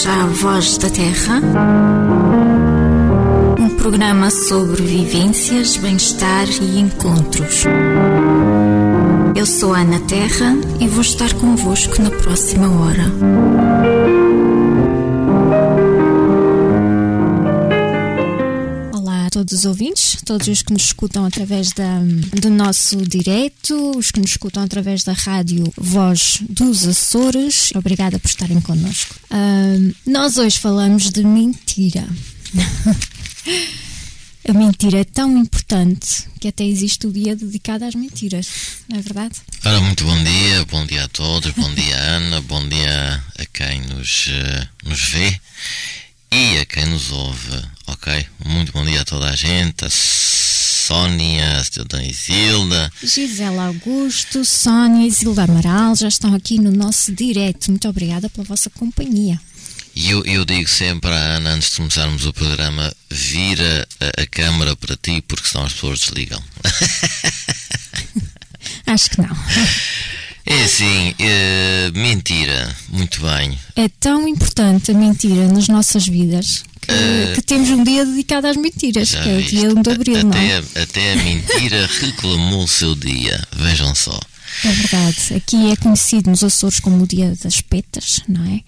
bem-vindos à Voz da Terra, um programa sobre vivências, bem-estar e encontros. Eu sou a Ana Terra e vou estar convosco na próxima hora. Todos os ouvintes, todos os que nos escutam através da, do nosso direto, os que nos escutam através da rádio Voz dos Açores. Obrigada por estarem connosco. Ahm, nós hoje falamos de mentira. A mentira é tão importante que até existe o dia dedicado às mentiras, não é verdade? Ora, muito bom dia, bom dia a todos, bom dia Ana, bom dia a quem nos, eh, nos vê e a quem nos ouve, ok? Muito bom dia a toda a gente, a Sónia, a Isilda, Gisela Augusto, Sónia e Zilda Amaral já estão aqui no nosso direto. Muito obrigada pela vossa companhia. e eu, eu digo sempre à Ana, antes de começarmos o programa, vira a, a câmara para ti, porque senão as pessoas desligam. Acho que não. É assim, eh, mentira, muito bem. É tão importante a mentira nas nossas vidas que, que temos um dia dedicado às mentiras, que é o dia 1 de Abril, não é? até, a- até mentira reclamou o seu dia, vejam só. É verdade. Aqui é conhecido nos Açores como o dia das petas, não é?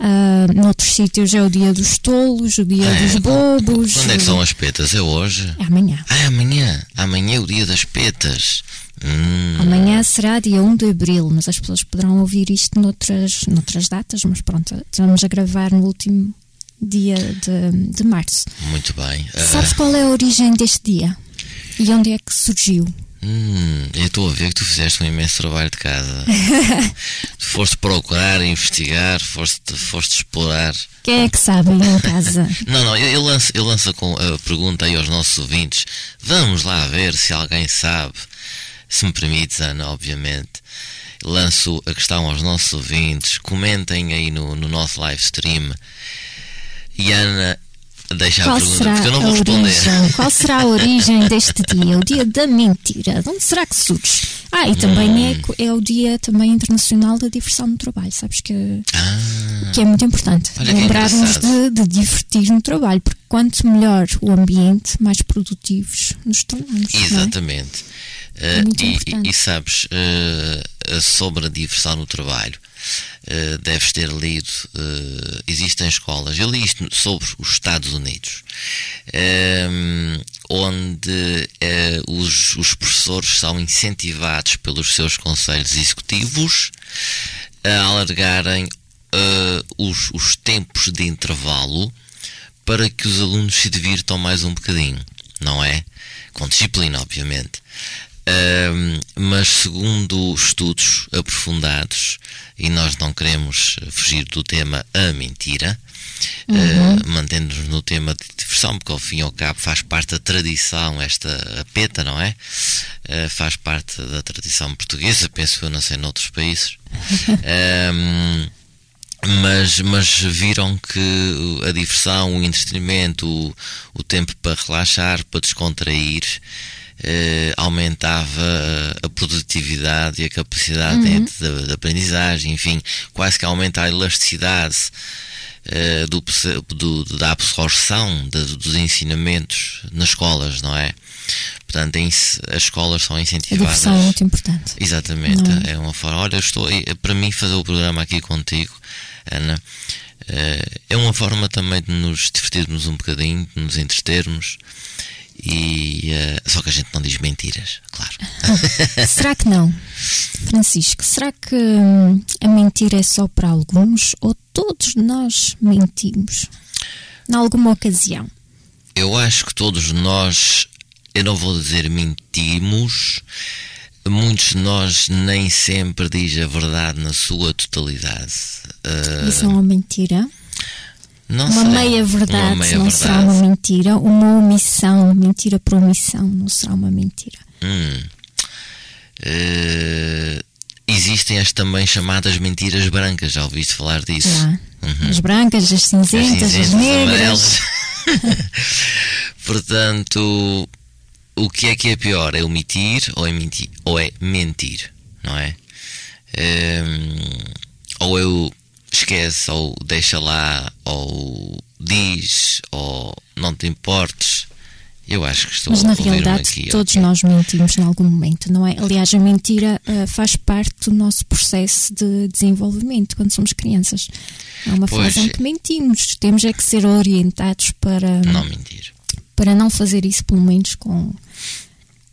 Ah, noutros sítios é o dia dos tolos, o dia É, dos bobos. Quando é que são as petas? É hoje? É amanhã. Ah, é amanhã. Amanhã é o dia das petas. Hum, Amanhã será dia 1 de Abril, mas as pessoas poderão ouvir isto noutras, noutras datas, mas pronto, estamos a gravar no último dia de, de março. muito bem. Ah, Sabes qual é a origem deste dia? E onde é que surgiu? hum, eu estou a ver que tu fizeste um imenso trabalho de casa. foste procurar, investigar, foste, foste explorar. Quem é que sabe em casa? Não, não, eu, eu lanço, eu lanço a a pergunta aí aos nossos ouvintes. Vamos lá ver se alguém sabe. Se me permites, Ana, obviamente. Lanço a questão aos nossos ouvintes. Comentem aí no, no nosso live stream. E Ana, deixa a Qual pergunta, será porque eu não a vou responder. origem? Qual será a origem deste dia? O dia da mentira. De onde será que surge? Ah, e também Hum. é, é o dia também internacional da diversão no trabalho. Sabes que, Ah, que é muito importante lembrarmos de, de divertir no trabalho, porque quanto melhor o ambiente, mais produtivos nos tornamos. não é? Exatamente. Eh, muito e, e- sabes, eh, sobre a diversão no trabalho, eh, deves ter lido, eh, existem escolas, eu li isto sobre os Estados Unidos, ehm, onde eh, os, os professores são incentivados pelos seus conselhos executivos a alargarem eh, os, os tempos de intervalo para que os alunos se divirtam mais um bocadinho, não é? Com disciplina, obviamente. Mas segundo estudos aprofundados, e nós não queremos fugir do tema a mentira, ah, mantendo-nos no tema de diversão, porque ao fim e ao cabo faz parte da tradição, esta peta, não é? Ah, faz parte da tradição portuguesa, penso eu, não sei, noutros países. Ahm, mas, mas viram que a diversão, o entretenimento, o, o tempo para relaxar, para descontrair, eh, aumentava a produtividade e a capacidade de, de- de aprendizagem, enfim, quase que aumenta a elasticidade eh, do, do- da absorção de- dos ensinamentos nas escolas, não é? Portanto, as escolas são A incentivadas. diversão é muito importante. Exatamente, Não é uma forma. Olha, estou eh, para mim fazer o programa aqui contigo, Ana, eh, é uma forma também de nos divertirmos um bocadinho, de nos entretermos e eh, só que a gente não diz mentiras, claro. Será que não? Francisco, será que hum, a mentira é só para alguns ou todos nós mentimos? Em alguma ocasião? Eu acho que todos nós, eu não vou dizer mentimos, muitos de nós nem sempre diz a verdade na sua totalidade. Eh, Isso é uma mentira? Não Uma sei, meia verdade não será uma mentira? Uma omissão, mentira por omissão, não será uma mentira? Hum. Eh, existem as também chamadas mentiras brancas, já ouviste falar disso? Uhum. As brancas, as As cinzentas, as, cinzentas, negras. amarelas. Portanto, o que é que é pior? É omitir ou é mentir? Ou é mentir, não é? Hum, ou eu esquece esquece, ou deixa lá, ou diz, ou não te importes. Eu acho que estou Mas na a realidade aqui, todos ok. nós mentimos em algum momento, não é? Aliás, a mentira uh, faz parte do nosso processo de desenvolvimento quando somos crianças. Há uma Pois. fase em que mentimos. Temos é que ser orientados para Não mentir. para não fazer isso, pelo menos com,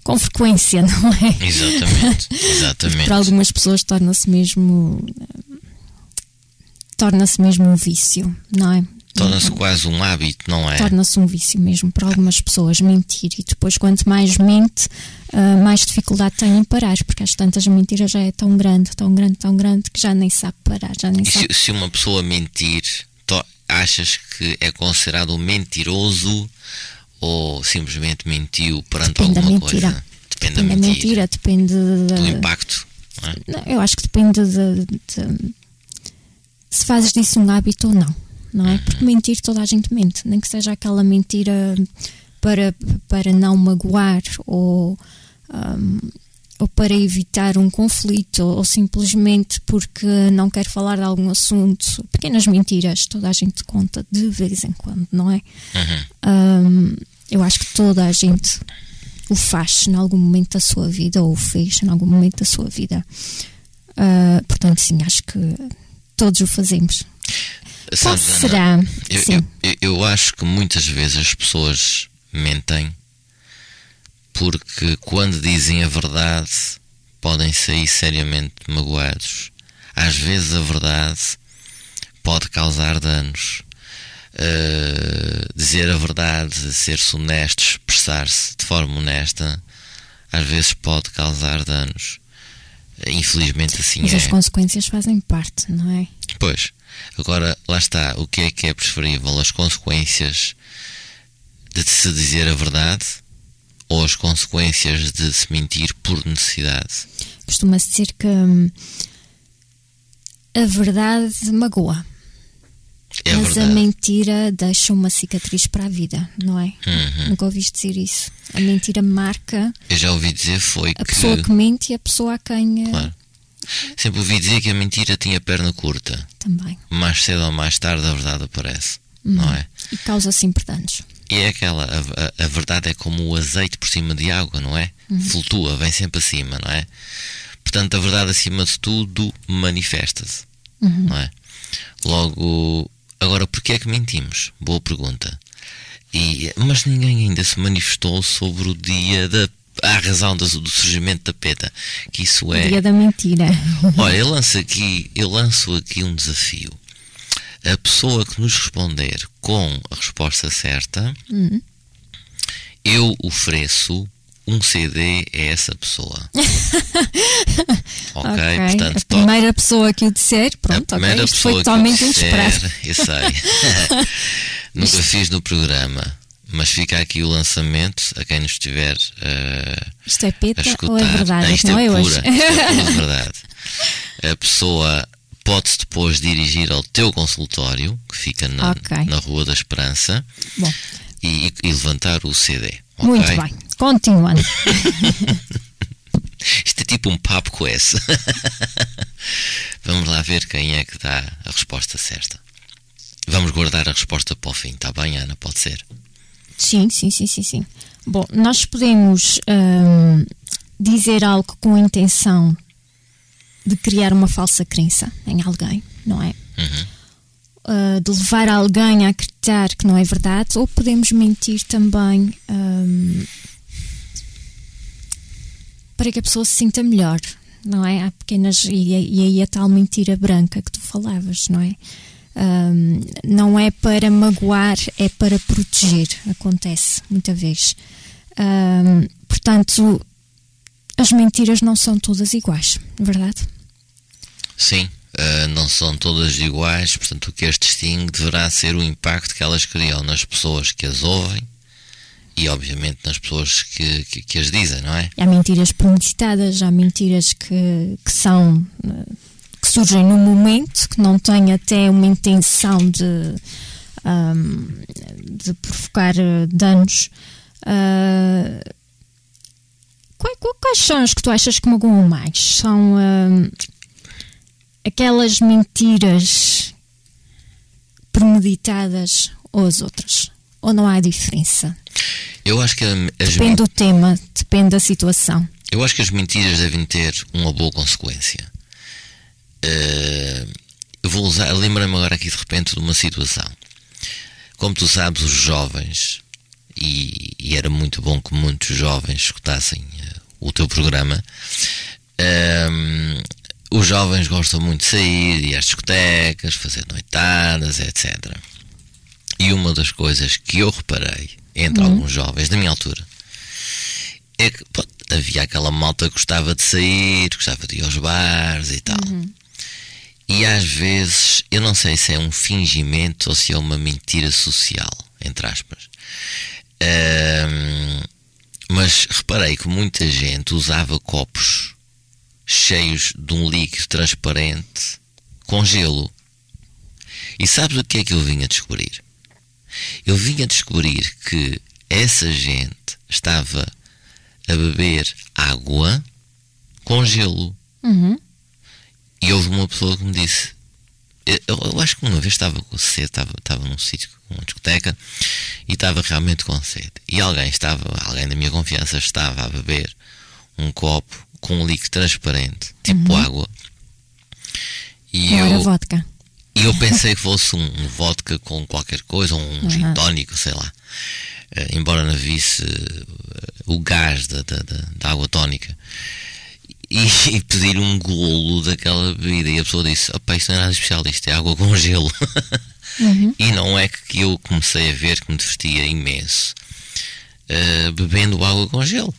com frequência, não é? Exatamente, exatamente. Para algumas pessoas torna-se mesmo. eh, torna-se mesmo um vício, não é? Torna-se quase um hábito, não é? Torna-se um vício mesmo para algumas pessoas mentir e depois, quanto mais mente, ah, mais dificuldade tem em parar, porque às tantas a mentira já é tão grande, tão grande, tão grande que já nem sabe parar, já nem E sabe. se, se uma pessoa mentir, achas que é considerado um mentiroso ou simplesmente mentiu perante Depende alguma mentira. coisa? Depende da Depende da mentira, mentira, depende da- do impacto. não é? Eu acho que depende de, de- se fazes disso um hábito ou não, não é? Porque mentir toda a gente mente, nem que seja aquela mentira para, para não magoar ou, ahm, ou para evitar um conflito ou, simplesmente porque não quer falar de algum assunto. Pequenas mentiras, toda a gente conta de vez em quando, não é? Uhum. Ahm, eu acho que toda a gente o faz em algum momento da sua vida ou o fez em algum momento da sua vida. Ah, portanto, sim, acho que todos o fazemos. Qual Sabes, Ana, será? Eu, eu- eu acho que muitas vezes as pessoas mentem porque quando dizem a verdade podem sair seriamente magoados. Às vezes a verdade pode causar danos. Uh, dizer a verdade, ser-se honesto, expressar-se de forma honesta, às vezes pode causar danos. Infelizmente assim mas é. as consequências fazem parte, não é? Pois. Agora, lá está. O que é que é preferível? As consequências de se dizer a verdade ou as consequências de se mentir por necessidade? Costuma-se dizer que hum, a verdade magoa, É mas a verdade. mentira deixa uma cicatriz para a vida, não é? Uhum. Nunca ouviste dizer isso. A mentira marca Eu já ouvi dizer foi a que. pessoa que mente e a pessoa a quem eh, Claro. Sempre ouvi dizer que a mentira tinha perna curta. também. Mais cedo ou mais tarde a verdade aparece. Não é? E causa sempre danos. E é aquela, a, a- a verdade é como o azeite por cima de água, não é? Flutua, vem sempre acima, não é? Portanto, a verdade acima de tudo manifesta-se, não é? Logo, agora, porquê é que mentimos? Boa pergunta. E, mas ninguém ainda se manifestou sobre o dia da a razão do, do surgimento da peta, que isso é Dia da mentira. Olha, eu lanço aqui, eu lanço aqui um desafio. A pessoa que nos responder com a resposta certa, Hum. eu ofereço um CD a essa pessoa. ok, portanto, a primeira pessoa que o disser, a pronto, ok. primeira Isto pessoa foi totalmente inesperado. eu sei. Nunca fiz no programa, mas fica aqui o lançamento a quem nos estiver eh, Isto é a peta escutar. ou é verdade? isto não é é pura, hoje. isto é pura verdade. A pessoa pode-se depois dirigir ao teu consultório, que fica na, Ok. na Rua da Esperança, e, e levantar o CD. muito bem. Continuando. Isto é tipo um papo com esse. Vamos lá ver quem é que dá a resposta certa. Vamos guardar a resposta para o fim, está bem, Ana? Pode ser. Sim, sim, sim, sim, sim. Bom, nós podemos hum, dizer algo com a intenção de criar uma falsa crença em alguém, não é? Uhum. Uh, de levar alguém a acreditar que não é verdade, ou podemos mentir também hum, para que a pessoa se sinta melhor, não é? Há pequenas. E, e aí a tal mentira branca que tu falavas, não é? Hum, não é para magoar, é para proteger. Acontece muita vez. Hum, portanto, as mentiras não são todas iguais, verdade? Sim, eh, não são todas iguais, portanto, o que as distingue deverá ser o impacto que elas criam nas pessoas que as ouvem e, obviamente, nas pessoas que, que, que as dizem, não é? Há mentiras premeditadas, há mentiras que, que são. que surgem no momento, que não têm até uma intenção de, ahm, de provocar eh, danos. Ah, quais, são as que tu achas que magoam mais? São ahm, aquelas mentiras premeditadas ou as outras? Ou não há diferença? Eu acho que as Depende do tema, depende da situação. Eu acho que as mentiras devem ter uma boa consequência. Uh, eu vou usar, lembra-me agora aqui de repente de uma situação. Como tu sabes, os jovens, e, e era muito bom que muitos jovens escutassem uh, o teu programa, uh, os jovens gostam muito de sair, ir às discotecas, fazer noitadas, etc. E uma das coisas que eu reparei entre uhum. alguns jovens da minha altura é que pô, havia aquela malta que gostava de sair, gostava de ir aos bares e tal. Uhum. E às vezes, eu não sei se é um fingimento ou se é uma mentira social, entre aspas. Um, mas reparei que muita gente usava copos cheios de um líquido transparente com gelo. E sabes o que é que eu vim a descobrir? Eu vim a descobrir que essa gente estava a beber água com gelo. Uhum. E houve uma pessoa que me disse: eu, eu acho que uma vez estava com sede, estava, estava num sítio, numa discoteca, e estava realmente com sede. E alguém estava, alguém da minha confiança estava a beber um copo com um líquido transparente, tipo uhum. água. E Não eu, era vodka. E eu pensei que fosse um, um vodka com qualquer coisa, um uhum. gin tónico, sei lá. Uh, embora não visse uh, o gás da, da, da, água tónica. E, e, pedir um golo daquela bebida. E a pessoa disse: Opa, isto não é nada especial, isto é água com gelo. Uhum. e não é que eu comecei a ver que me divertia imenso uh, bebendo água com gelo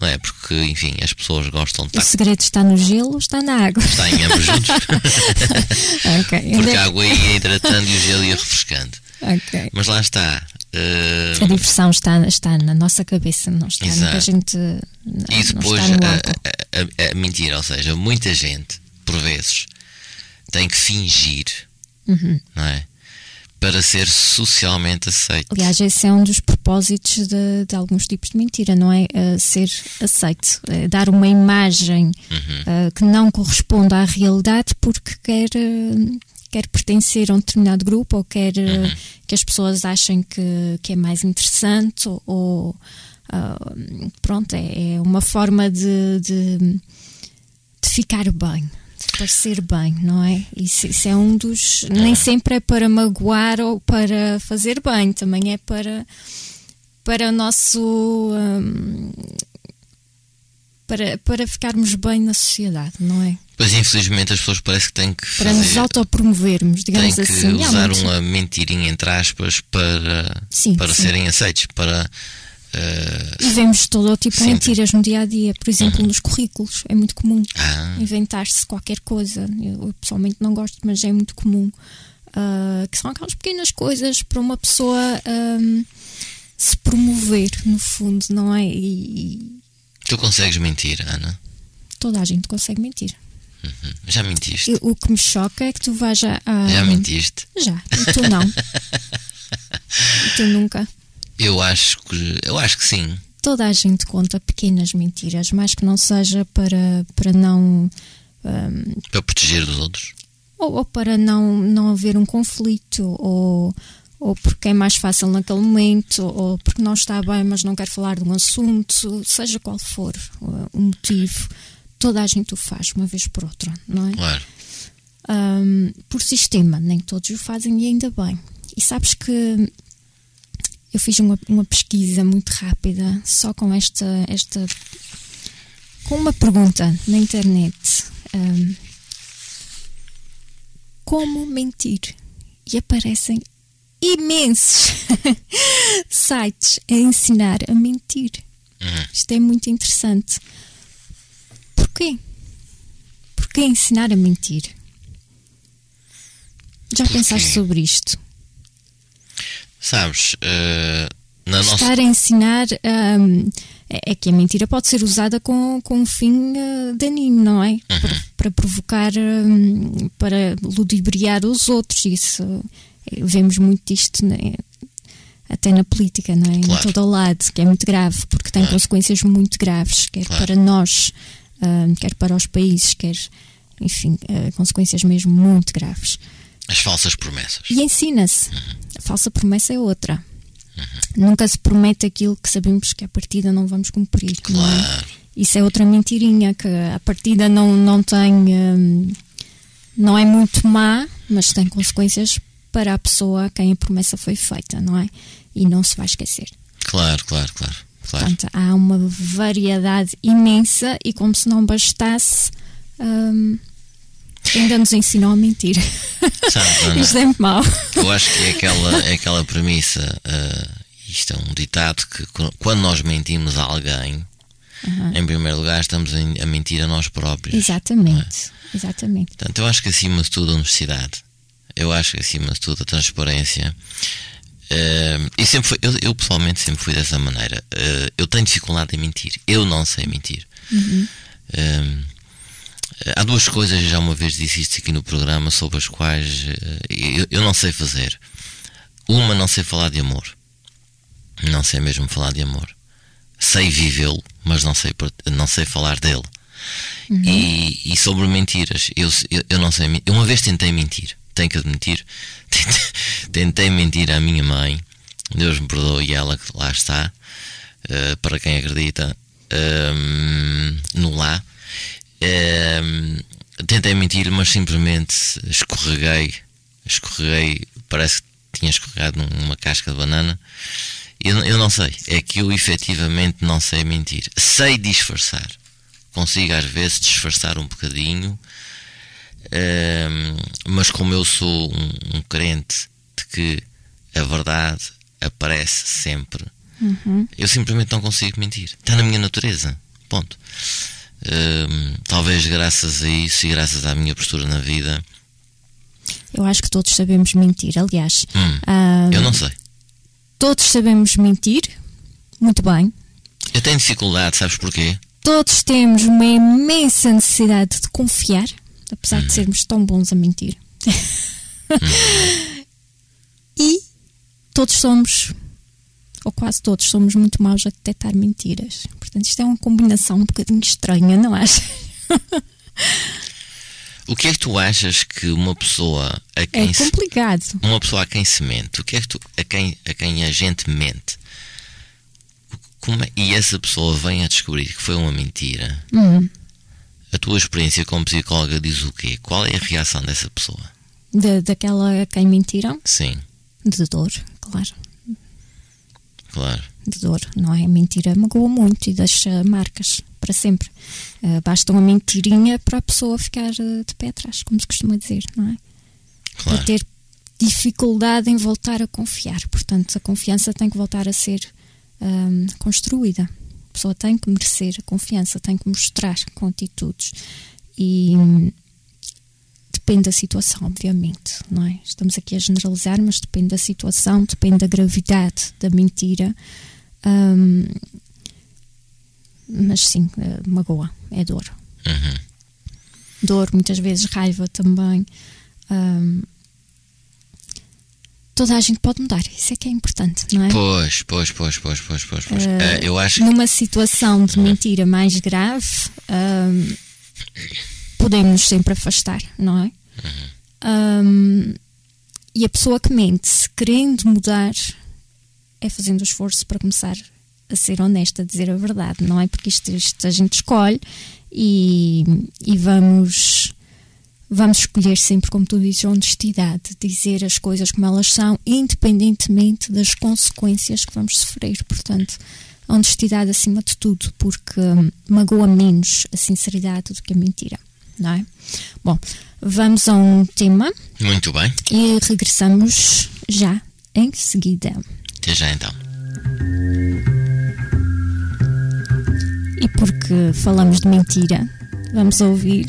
não é? Porque, enfim, as pessoas gostam de. O segredo está no gelo, está na água. Está em ambos juntos. okay. Porque a água ia hidratando e o gelo ia refrescando. Okay. Mas lá está. Uh... A diversão está, está na nossa cabeça, não está Exato. que a gente. e depois a, a, a, mentira, ou seja, muita gente, por vezes, tem que fingir, uhum. não é? Para ser socialmente aceito. Aliás, esse é um dos propósitos de, de alguns tipos de mentira, não é? Uh, ser aceito, uh, dar uma imagem uhum. uh, que não corresponde à realidade porque quer, quer pertencer a um determinado grupo ou quer uhum. que as pessoas achem que, que é mais interessante ou, ou pronto, é, é, uma forma de, de, de ficar bem parecer bem, não é? Isso, isso, é um dos. Nem sempre é para magoar ou para fazer bem, também é para, para o nosso. Um, para, para ficarmos bem na sociedade, não é? Pois infelizmente as pessoas parece que têm que para nos autopromovermos, digamos têm que assim. usar uma mentirinha entre aspas para, sim, para sim. serem aceitos, para Uh, e vemos todo o tipo de mentiras no dia a dia, por exemplo, uhum. nos currículos. É muito comum ah. inventar-se qualquer coisa. Eu, eu, pessoalmente não gosto, mas é muito comum. Uh, que são aquelas pequenas coisas para uma pessoa um, se promover, no fundo, não é? E, tu consegues mentir, Ana? Toda a gente consegue mentir. Uhum. Já mentiste? E, o que me choca é que tu vais a. a Já mentiste? Já, e tu não. e tu nunca. Eu acho que eu acho que sim. Toda a gente conta pequenas mentiras, mas que não seja para, para não um, para proteger dos outros. Ou, ou, para não, não haver um conflito, ou, ou porque é mais fácil naquele momento, ou porque não está bem, mas não quer falar de um assunto, seja qual for uh, o motivo, toda a gente o faz uma vez por outra, não é? Claro. Um, por sistema, nem todos o fazem e ainda bem. E sabes que eu fiz uma, uma pesquisa muito rápida só com esta, esta com uma pergunta na internet. Um, como mentir? E aparecem imensos sites a ensinar a mentir. Uhum. Isto é muito interessante. Porquê? Porquê ensinar a mentir? Já Porquê? pensaste sobre isto? Sabes, uh, na Estar nossa... a ensinar um, é, é que a mentira pode ser usada com, com um fim uh, daninho, não é? Uhum. Para, para, provocar, um, para ludibriar os outros. Isso eh, vemos muito disto né? até na política, não é? Claro. Em todo o lado, que é muito grave, porque tem claro. consequências muito graves, quer claro. para nós, uh, quer para os países, quer, enfim, uh, consequências mesmo muito graves. As falsas promessas. E ensina-se. A falsa promessa é outra. Nunca se promete aquilo que sabemos que a partida não vamos cumprir. é? Claro. Isso é outra mentirinha, que a partida não, não tem. hum, não é muito má, mas tem consequências para a pessoa a quem a promessa foi feita, não é? E não se vai esquecer. Claro, claro, claro. claro. Portanto, há uma variedade imensa e, como se não bastasse, hum, ainda nos ensinam a mentir. Sabes, Ana, Isto é muito mau. eu acho que é aquela, é aquela premissa, ah, isto é um ditado que qu- quando nós mentimos a alguém, em primeiro lugar estamos a mentir a nós próprios. Exatamente. Exatamente. Portanto, eu acho que acima de tudo a honestidade, eu acho que acima de tudo a transparência. eh, e sempre foi, eu, eu pessoalmente sempre fui dessa maneira. Eh, eu tenho dificuldade em mentir. Eu não sei mentir. Eh, há duas coisas, já uma vez disse isto aqui no programa, sobre as quais eh, eu, eu não sei fazer. Uma, não sei falar de amor. Não sei mesmo falar de amor. Sei vivê-lo, mas não sei, não sei falar dele. E, e sobre mentiras, eu, eu, eu não sei. Eu uma vez tentei mentir, tenho que admitir. Tentei, mentir à minha mãe, Deus me perdoe, e ela que lá está, eh, para quem acredita, ehm, no lá. Tentei mentir, mas simplesmente escorreguei, escorreguei, parece que tinha escorregado numa casca de banana. Eu, eu não sei, é que eu efetivamente não sei mentir. Sei disfarçar consigo às vezes disfarçar um bocadinho, mas como eu sou um, um crente de que a verdade aparece sempre, eu simplesmente não consigo mentir. Está na minha natureza. Ponto. Talvez graças a isso e graças à minha postura na vida, Eu acho que todos sabemos mentir. Aliás, hum, eu não sei. todos sabemos mentir. Muito bem. Eu tenho dificuldade, sabes porquê? Todos temos uma imensa necessidade de confiar, apesar de sermos tão bons a mentir. e todos somos, ou quase todos, somos muito maus a detectar mentiras. Portanto, isto é uma combinação um bocadinho estranha, não achas? O que é que tu achas que uma pessoa a É quem se complicado. uma pessoa a quem se mente, o que é que tu, a, quem, a quem a gente mente, como é- e essa pessoa vem a descobrir que foi uma mentira, Hum, a tua experiência como psicóloga diz o quê? Qual é a reação dessa pessoa? da- daquela a quem mentiram, Sim, de dor, claro. Claro. de dor, não é? A mentira magoa muito e deixa marcas para sempre. Ah, basta uma mentirinha para a pessoa ficar ah, de pé atrás, como se costuma dizer, não é? Para Claro. ter dificuldade em voltar a confiar. Portanto, a confiança tem que voltar a ser ahm, construída. A pessoa tem que merecer a confiança, tem que mostrar com atitudes. E hum, depende da situação, obviamente, não é? Estamos aqui a generalizar, mas depende da situação, depende da gravidade da mentira. Hum, mas sim, eh, magoa, é dor. Uhum. Dor, muitas vezes raiva também. Hum, toda a gente pode mudar, isso é que é importante, não é? Pois, pois, pois, pois, pois, pois, pois. Eh, eu acho Numa situação de mentira mais grave, hum, podemos sempre afastar, não é? Hum, e a pessoa que mente, se querendo mudar, é fazendo o esforço para começar a ser honesta, a dizer a verdade, não é? Porque isto, isto a gente escolhe e, e vamos. Vamos escolher sempre, como tu dizes, a honestidade, dizer as coisas como elas são, independentemente das consequências que vamos sofrer. Portanto, honestidade acima de tudo, porque hum, magoa menos a sinceridade do que a mentira, não é? Bom, vamos a um tema muito bem. e regressamos já em seguida. Até já então. E porque falamos de mentira, vamos ouvir.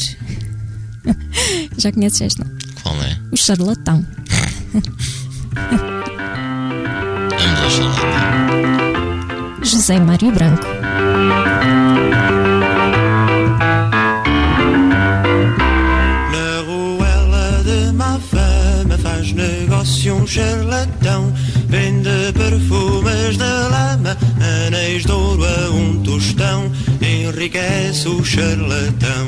já conheces esta? Qual é? O charlatão. Vamos ao charlatão. José Mário Branco. charlatão. Vende perfumes de lama, anéis de ouro a um tostão. Enriquece o charlatão.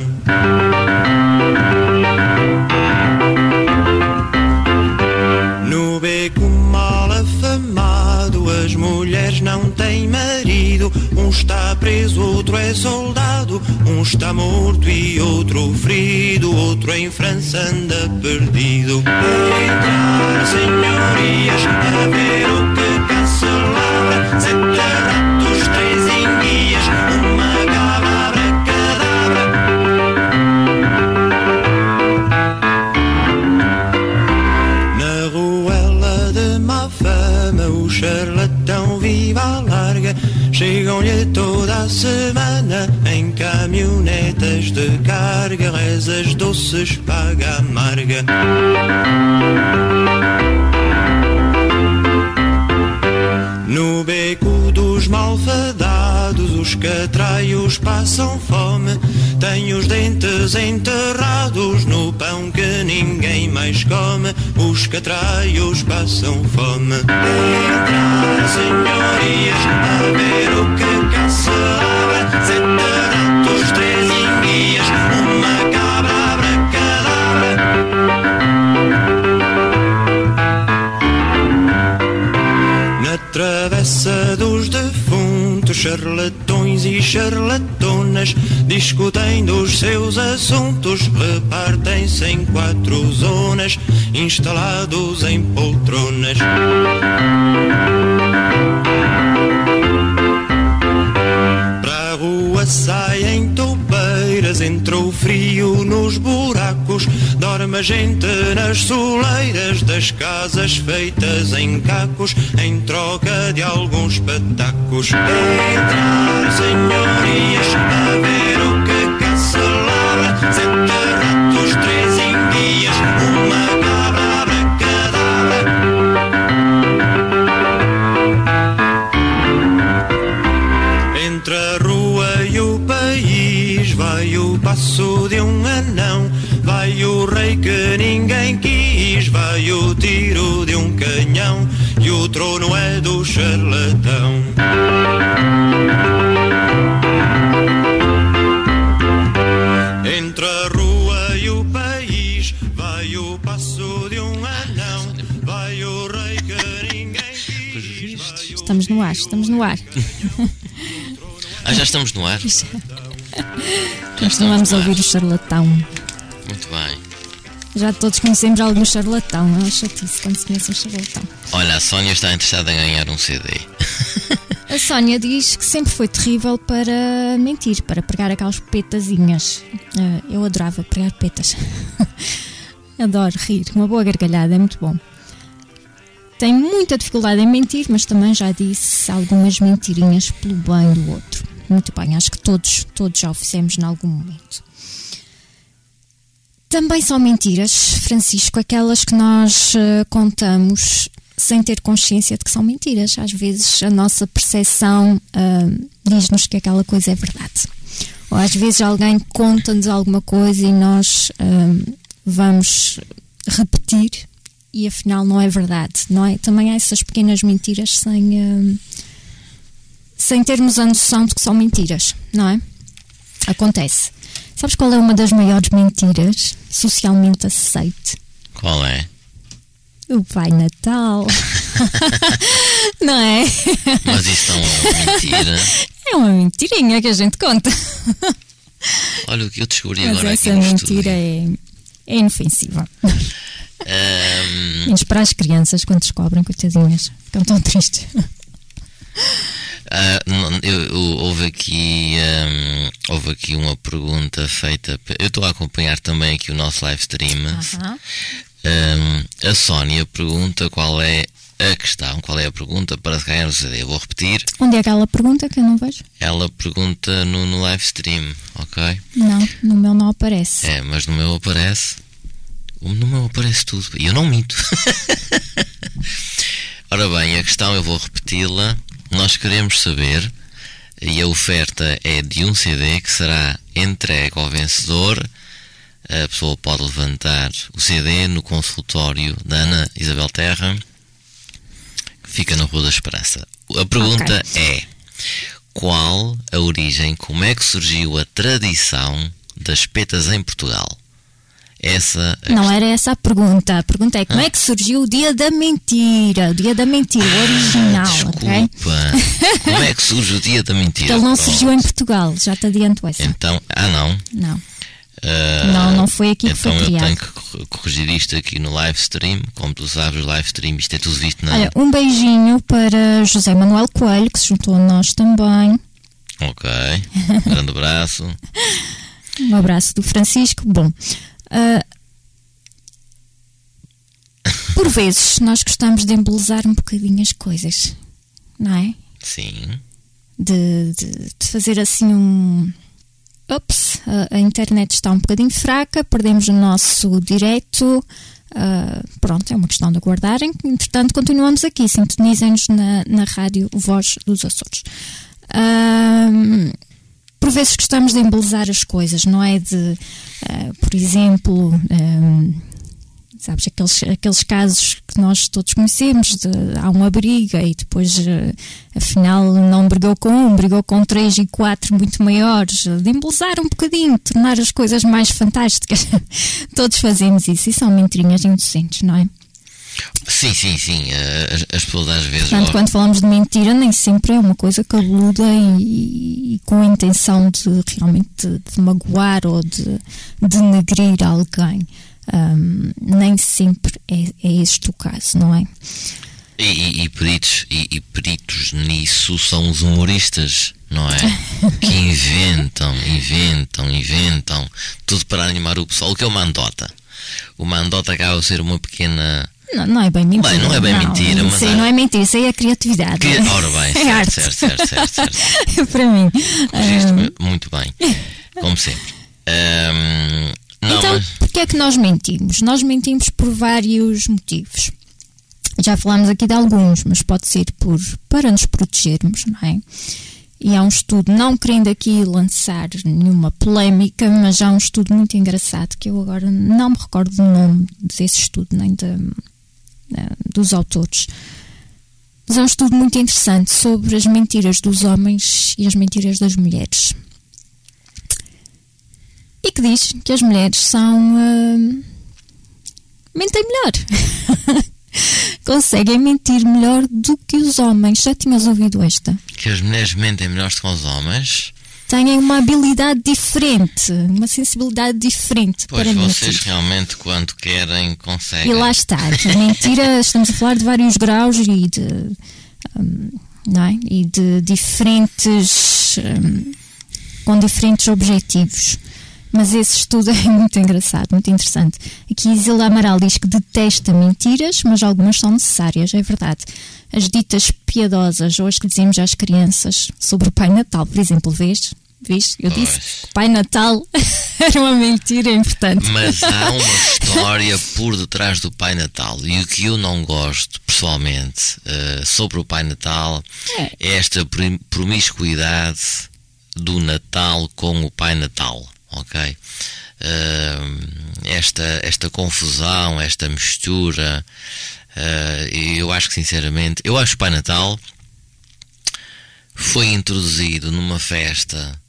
No beco mal afamado, as mulheres não têm medo um está preso, outro é soldado, um está morto e outro ferido, outro em França anda perdido. Entrar, senhorias, a ver o que passa lá, Rezas doces paga amarga. No beco dos malfadados os catraios passam fome. Têm os dentes enterrados no pão que ninguém mais come. Os catraios passam fome. Entrar, senhorias, a ver o que cá se charlatões e charlatonas discutem dos seus assuntos, repartem-se em quatro zonas, instalados em poltronas. Dorme a gente nas soleiras das casas feitas em cacos, em troca de alguns patacos. Entrar, senhorias, a ver o que um canhão e o trono é do charlatão. Entre a rua e o país vai o passo de um anão, vai o rei que ninguém quis. Estamos no ar, estamos no ar. Ah, já estamos no ar? Já Continuamos a ouvir o charlatão. Já todos conhecemos algum charlatão, é chatice quando se conhece um charlatão. Olha, a Sónia está interessada em ganhar um CD. A Sónia diz que sempre foi terrível para mentir, para pregar aquelas petazinhas. Ah, eu adorava pregar petas. Adoro rir, uma boa gargalhada, é muito bom. Tem muita dificuldade em mentir, mas também já disse algumas mentirinhas pelo bem do outro. Muito bem, acho que todos, todos já o fizemos em algum momento. Também são mentiras, Francisco, aquelas que nós eh, contamos sem ter consciência de que são mentiras. Às vezes a nossa percepção ah, diz-nos que aquela coisa é verdade. Ou às vezes alguém conta-nos alguma coisa e nós ah, vamos repetir e afinal não é verdade, não é? Também há essas pequenas mentiras sem, ah, sem termos a noção de que são mentiras, não é? Acontece. Sabes qual é uma das maiores mentiras socialmente aceite? Qual é? O Pai Natal. não é? Mas isso não é uma mentira. É uma mentirinha que a gente conta. Olha o que eu descobri Mas agora aqui essa no mentira estúdio. é, é inofensiva. Ahm, Menos para as crianças quando descobrem, coitadinhas. Ficam tão tristes. não, eu, eu- houve aqui houve aqui uma pergunta feita eu estou a acompanhar também aqui o nosso live stream Aham. Ahm, a Sónia pergunta qual é a questão qual é a pergunta para ganhar o CD eu vou repetir Onde é aquela pergunta que eu não vejo? ela pergunta no, no live stream ok Não, no meu não aparece. é mas no meu aparece no meu aparece tudo e eu não minto ora bem a questão eu vou repeti-la nós queremos saber e a oferta é de um CD que será entregue ao vencedor. A pessoa pode levantar o CD no consultório da Ana Isabel Terra, que fica na Rua da Esperança. A pergunta é: qual a origem, como é que surgiu a tradição das petas em Portugal? Essa. Não era essa a pergunta. A pergunta é como é que surgiu o dia da mentira? O dia da mentira, o original? Desculpa. Como é que surge o dia da mentira? Ele não Pronto. surgiu em Portugal, já te adianto essa. Então, ah não. Não. Ah, Não, não foi aqui que então foi eu criado. tenho que cor- corrigir isto aqui no live stream. Como tu sabes, live stream, isto é tudo visto na. Olha, um beijinho para José Manuel Coelho, que se juntou a nós também. Ok. Grande abraço. Um abraço do Francisco. Bom, ah, por vezes nós gostamos de embelezar um bocadinho as coisas, não é? Sim. De, de, de fazer assim um. Ops, a, a internet está um bocadinho fraca, perdemos o nosso direto. ah, pronto, é uma questão de aguardarem. Entretanto, continuamos aqui. Sintonizem-nos na, na rádio Voz dos Açores. Ahm, por vezes gostamos de embelezar as coisas, não é? De, ah, por exemplo, ahm, sabes, aqueles, aqueles casos que nós todos conhecemos, de, há uma briga e depois, eh, afinal, não brigou com um, brigou com três e quatro muito maiores, de embelezar um bocadinho, tornar as coisas mais fantásticas. todos fazemos isso e são mentirinhas inocentes, não é? Sim, sim, sim. eh, As, as pessoas às vezes. Portanto, quando falamos de mentira, nem sempre é uma coisa cabeluda e, e com a intenção de realmente de, magoar ou de denegrir alguém. Ahm, nem sempre é, é este o caso, não é? E, e- e peritos, e, e peritos nisso são os humoristas, não é? que inventam, inventam, inventam, tudo para animar o pessoal. O que é o mandota? O mandota acaba por ser uma pequena. Não, não é bem mentira. Bem, não é bem mentira, mas Isso aí há- não é mentira, isso aí é criatividade. Que, ora bem, é certo, arte. certo, certo, certo, certo. Para mim. Corrigiste-me muito bem, como sempre. Ahm, não, então, mas. porquê é que nós mentimos? Nós mentimos por vários motivos. Já falámos aqui de alguns, mas pode ser por para nos protegermos, não é? E há um estudo, não querendo aqui lançar nenhuma polémica, mas há um estudo muito engraçado que eu agora não me recordo do nome desse estudo, nem de, eh, dos autores. Mas é um estudo muito interessante sobre as mentiras dos homens e as mentiras das mulheres e que diz que as mulheres são. hum, mentem melhor. Conseguem mentir melhor do que os homens. Já tinhas ouvido esta? Que as mulheres mentem melhor que os homens. Têm uma habilidade diferente, uma sensibilidade diferente Pois para vocês mentir. realmente, quando querem, conseguem. E lá está. A mentira, estamos a falar de vários graus e de. hum, não é? E de diferentes. hum, com diferentes objetivos. Mas esse estudo é muito engraçado, muito interessante. Aqui Isilda Amaral diz que detesta mentiras, mas algumas são necessárias, é verdade. As ditas piadosas, ou as que dizemos às crianças sobre o Pai Natal, por exemplo, vês? Vês? Eu disse que o Pai Natal era uma mentira importante. Mas há uma história por detrás do Pai Natal. E o que eu não gosto, pessoalmente, eh, sobre o Pai Natal é esta prim- promiscuidade do Natal com o Pai Natal. Ok? Eh, esta, esta confusão, esta mistura. e eu acho que, sinceramente, eu acho que o Pai Natal foi introduzido numa festa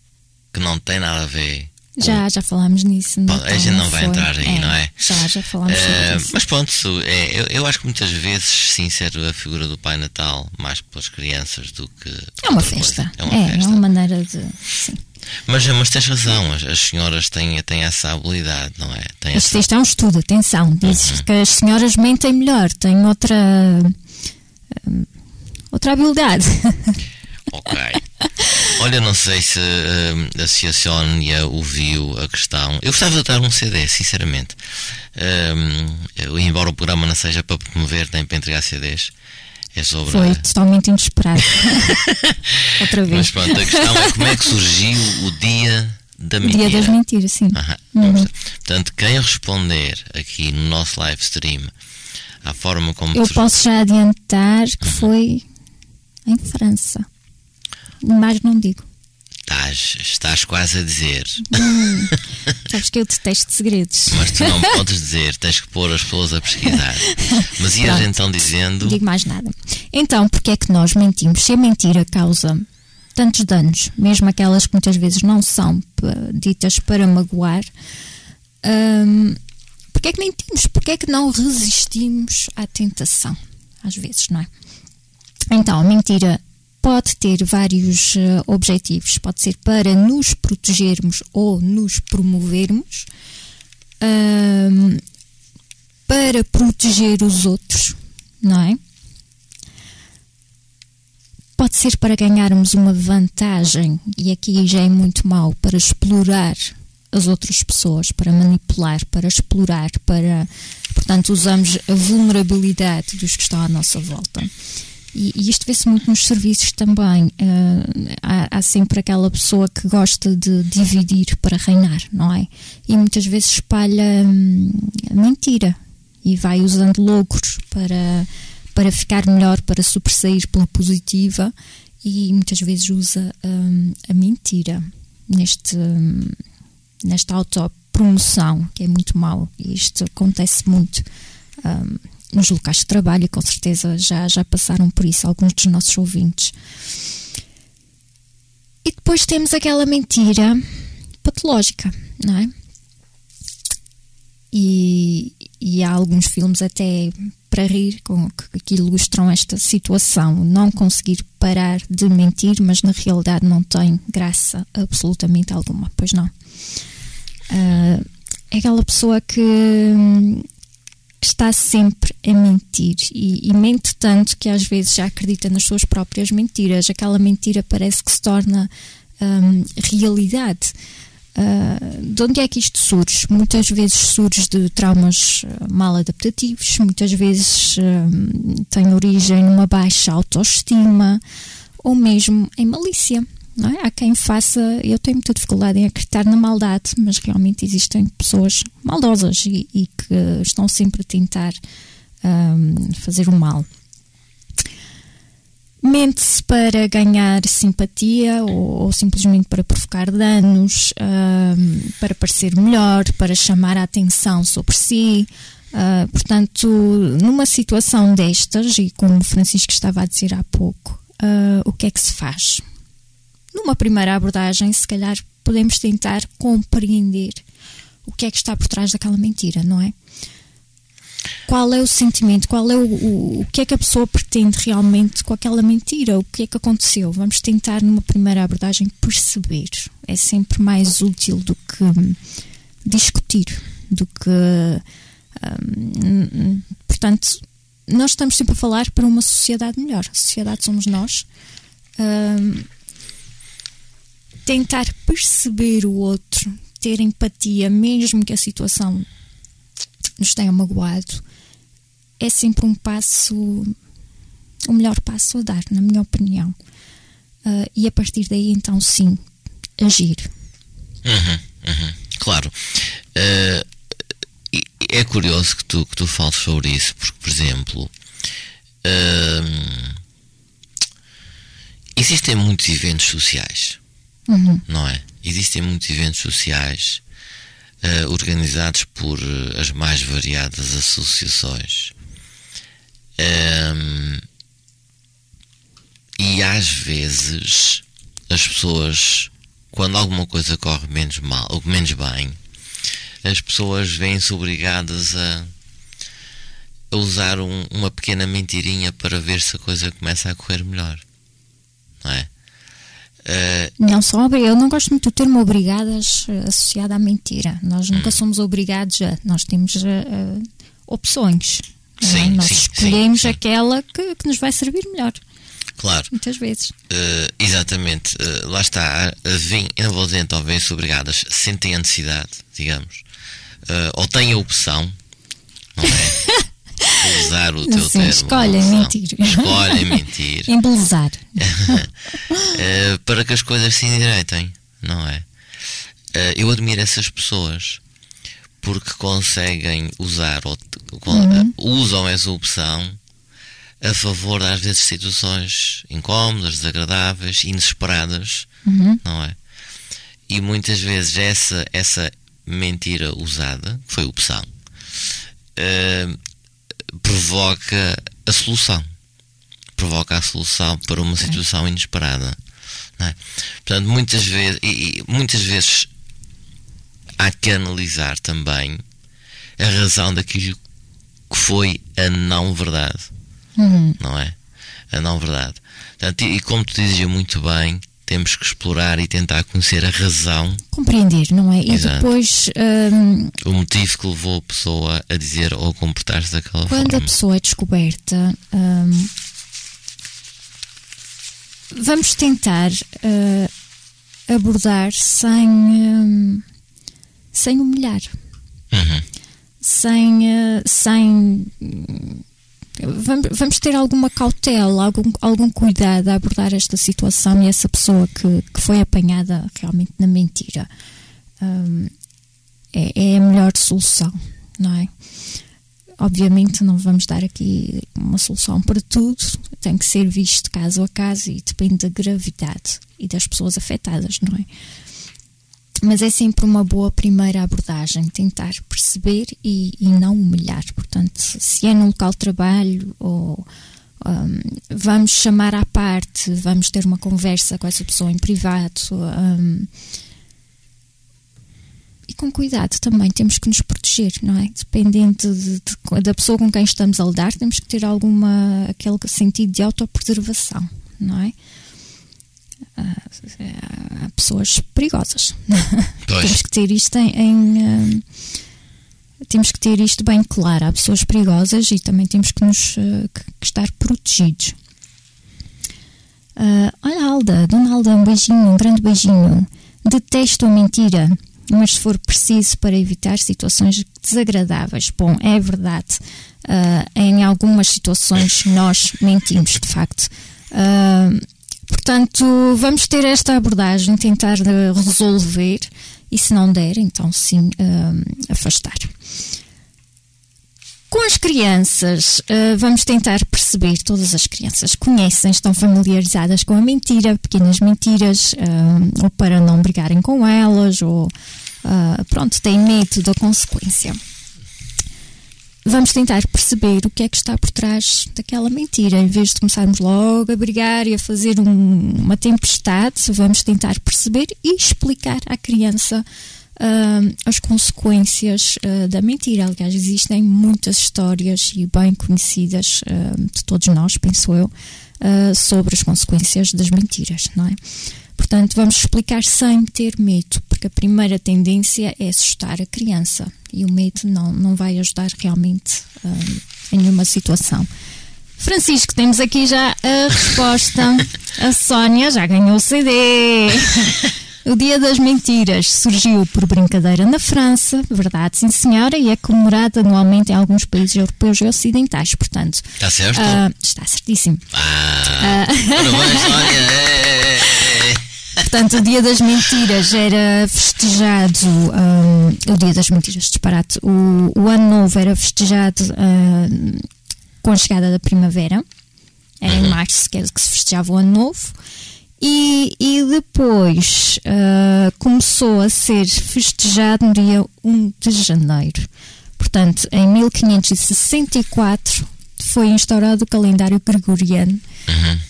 que não tem nada a ver com Já, já falámos nisso. Bom, a gente não vai foi? entrar aí, não é? Já, já falámos isso. mas pronto, é, eu, eu acho que muitas vezes se insere a figura do Pai Natal mais pelas crianças do que. É uma outra coisa. festa. É uma festa. uma maneira de. Sim. Mas, mas tens razão, as, as senhoras têm, têm essa habilidade, não é? Têm essa... este é um estudo, atenção. Diz Uhum. que as senhoras mentem melhor, têm outra. hum, outra habilidade. Ok. Olha, não sei se, se a Sónia ouviu a questão. Eu gostava de dar um CD, sinceramente. Hum, eu, embora o programa não seja para promover nem para entregar CDs, é sobre. Foi totalmente inesperado. outra Mas vez. pronto, a questão é como é que surgiu o dia da mentira. Dia das mentiras, sim. Aham, ver. Portanto, quem responder aqui no nosso live stream à forma como Eu posso já adiantar Uhum. que foi em França. Mais não digo. Estás, estás quase a dizer, Sabes que eu detesto segredos. mas tu não podes dizer, tens que pôr as pessoas a pesquisar. Mas ias Pronto. então dizendo, Não digo mais nada. Então, porque é que nós mentimos? Se a mentira causa tantos danos, mesmo aquelas que muitas vezes não são pa- ditas para magoar, hum, mentimos? Porque é que não resistimos à tentação? Às vezes, não é? Então, a mentira pode ter vários uh, objetivos. Pode ser para nos protegermos ou nos promovermos, uh, para proteger os outros, não é? Pode ser para ganharmos uma vantagem, e aqui já é muito mau, para explorar as outras pessoas, para manipular, para explorar, para. Portanto, usamos a vulnerabilidade dos que estão à nossa volta. E, isto vê-se muito nos serviços também. Uh, há, há, sempre aquela pessoa que gosta de dividir para reinar, não é? E muitas vezes espalha hum, mentira e vai usando loucos para para ficar melhor, para sobressair pela positiva e muitas vezes usa um, a mentira neste, um, nesta autopromoção, que é muito mau. E isto acontece muito um, nos locais de trabalho e com certeza já, já passaram por isso alguns dos nossos ouvintes. E depois temos aquela mentira patológica, não é? E, e há alguns filmes até para rir com que, que ilustram esta situação. Não conseguir parar de mentir, mas na realidade não tem graça absolutamente alguma, pois não. Uh, é aquela pessoa que está sempre a mentir e, e, mente tanto que às vezes já acredita nas suas próprias mentiras. Aquela mentira parece que se torna um, realidade. Uh, de onde é que isto surge? Muitas vezes surge de traumas ah, mal adaptativos, muitas vezes uh, tem origem numa baixa autoestima ou mesmo em malícia. Não é? Há quem faça, eu tenho muita dificuldade em acreditar na maldade, mas realmente existem pessoas maldosas e, e que estão sempre a tentar um, fazer o mal. Mente-se para ganhar simpatia ou, ou, simplesmente para provocar danos, uh, para parecer melhor, para chamar a atenção sobre si. Uh, portanto, numa situação destas, e como o Francisco estava a dizer há pouco, uh, o que é que se faz? Numa primeira abordagem, se calhar podemos tentar compreender o que é que está por trás daquela mentira, não é? qual é o sentimento, qual é o, o, o que é que a pessoa pretende realmente com aquela mentira, o que é que aconteceu. Vamos tentar, numa primeira abordagem, perceber. É sempre mais útil do que hum, discutir, do que. Hum, portanto, nós estamos sempre a falar para uma sociedade melhor. A sociedade somos nós. Hum, tentar perceber o outro, ter empatia, mesmo que a situação nos tenha magoado, é sempre um passo, o melhor passo a dar, na minha opinião. Uh, e a partir daí, então, sim, agir. Uhum, uhum, claro. Uh, é curioso que tu, que tu fales sobre isso, porque, por exemplo, uh, existem muitos eventos sociais, uhum. não é? Existem muitos eventos sociais uh, organizados por uh, as mais variadas associações. Um, e às vezes as pessoas, quando alguma coisa corre menos mal ou menos bem, as pessoas vêm-se obrigadas a, a usar um, uma pequena mentirinha para ver se a coisa começa a correr melhor. Não é? Uh, não são eu não gosto muito do termo obrigadas eh, associado à mentira. Nós nunca hum. somos obrigados a. Nós temos uh, opções. É? Sim, é? Nós sim, escolhemos sim, aquela que, que, nos vai servir melhor. Claro. Muitas vezes. Uh, exatamente. lá está. Vou dizer então, vêm-se obrigadas, sentem a necessidade, digamos. ou têm a opção, não é? usar o teu Sim, termo. Escolhem mentir. Escolhem mentir. Embelezar. Eh, para que as coisas se endireitem, não é? Eh, eu admiro essas pessoas porque conseguem usar ou uhum. usam essa opção a favor às vezes situações incómodas, desagradáveis, inesperadas, uhum. não é? E muitas vezes essa essa mentira usada, que foi opção, uh, provoca a solução. Provoca a solução para uma situação inesperada. É? Portanto, muitas vezes, e, e, muitas vezes há que analisar também a razão daquilo que foi a não verdade. Uhum. Não é? A não verdade. Portanto, e como tu dizias muito bem, temos que explorar e tentar conhecer a razão, Compreender, não é? E Exato. depois, hum, o motivo que levou a pessoa a dizer ou a comportar-se daquela quando a forma. pessoa é descoberta, hum, vamos tentar eh, abordar sem, hum, sem humilhar. Uhum. sem, eh, sem vamos, ter alguma cautela, algum, algum cuidado a abordar esta situação e essa pessoa que, que foi apanhada realmente na mentira hum, é, é a melhor solução, não é? Obviamente não vamos dar aqui uma solução para tudo, tem que ser visto caso a caso e depende da gravidade e das pessoas afetadas, não é? Mas é sempre uma boa primeira abordagem, tentar perceber e, e não humilhar. Portanto, se é no local de trabalho ou hum, vamos chamar à parte, vamos ter uma conversa com essa pessoa em privado. hum, e com cuidado também, temos que nos proteger, não é? Dependendo de- de- da pessoa com quem estamos a lidar, temos que ter alguma, aquele sentido de autopreservação, não é? Ah, há pessoas perigosas. Temos que ter isto em, em, hum, temos que ter isto bem claro. Há pessoas perigosas e também temos que nos eh, que- que estar protegidos. Ah, olha, Alda, Dona Alda, um beijinho, um grande beijinho. Detesto a mentira, mas se for preciso para evitar situações desagradáveis. Bom, é verdade. Ah, em algumas situações nós mentimos, de facto. Ah, portanto, vamos ter esta abordagem, tentar eh, resolver e se não der, então sim, ah, afastar. Com as crianças, eh, vamos tentar perceber, todas as crianças conhecem, estão familiarizadas com a mentira, pequenas mentiras, eh, ou para não brigarem com elas, ou pronto, têm medo da consequência. Vamos tentar perceber o que é que está por trás daquela mentira. Em vez de começarmos logo a brigar e a fazer um- uma tempestade, vamos tentar perceber e explicar à criança ah, as consequências ah, da mentira. Aliás, existem muitas histórias e bem conhecidas ah, de todos nós, penso eu, sobre as consequências das mentiras, não é? Portanto, vamos explicar sem ter medo, porque a primeira tendência é assustar a criança e o medo não, não vai ajudar realmente ah, em nenhuma situação. Francisco, temos aqui já a resposta. A Sónia já ganhou o CD. O Dia das Mentiras surgiu por brincadeira na França, verdade, sim senhora, e é comemorado anualmente em alguns países europeus e ocidentais, portanto. Está certo? ah, está certíssimo. Ah, parabéns, Sónia! É, é, é. Portanto, o Dia das Mentiras era festejado. hum, o Dia das Mentiras, disparate. O, o Ano Novo era festejado hum, com a chegada da primavera. Era em março que, era que se festejava o Ano Novo. E, e depois ah, começou a ser festejado no dia 1 de janeiro. Portanto, em 1564 foi instaurado o calendário gregoriano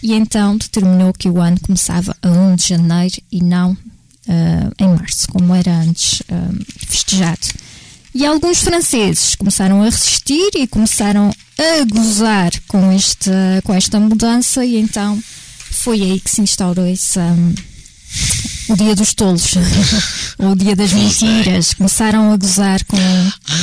e então determinou que o ano começava a 1 de janeiro e não ah, em março, como era antes ah, festejado. E alguns franceses começaram a resistir e começaram a gozar com esta, com esta mudança, e então foi aí que se instaurou esse, hum, o Dia dos Tolos, ou o Dia das Mentiras. Começaram a gozar com,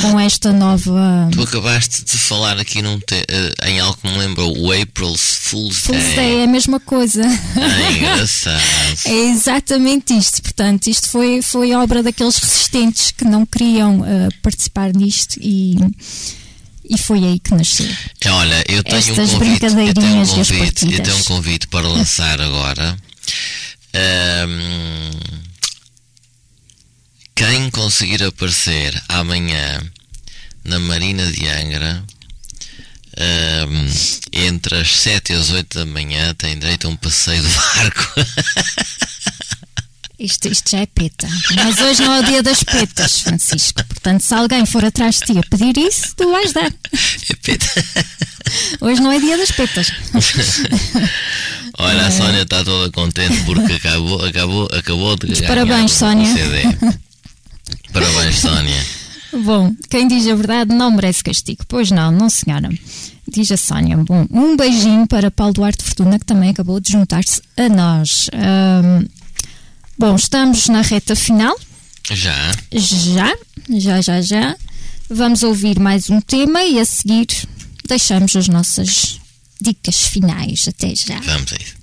com esta nova. Tu acabaste de falar aqui num te- eh, em algo que me lembrou o April's Fool's Fool's Day. Day é a mesma coisa. Ah, engraçado. É exatamente isto. Portanto, isto foi, foi obra daqueles resistentes que não queriam ah, participar nisto e, e foi aí que nasceu. É, Olha, eu tenho Estas um convite, eu tenho um convite, eu tenho um convite para lançar agora. Ahm, quem conseguir aparecer amanhã na Marina de Angra ahm, entre as 7 e as 8 da manhã tem direito a um passeio de barco. Isto, isto já é peta. Mas hoje não é o dia das petas, Francisco. Portanto, se alguém for atrás de ti a pedir isso, tu vais dar. É peta. Hoje não é dia das petas. Olha, a Sónia está toda contente porque acabou, acabou, acabou de ganhar parabéns, Sónia. CD. Parabéns, Sónia. Bom, quem diz a verdade não merece castigo. Pois não, não senhora. Diz a Sónia. Bom, um beijinho para Paulo Duarte Fortuna, que também acabou de juntar-se a nós. Ahm, bom, estamos na reta final. Já. Já, já, já, já. Vamos ouvir mais um tema e a seguir deixamos as nossas dicas finais. Até já. Vamos a isso.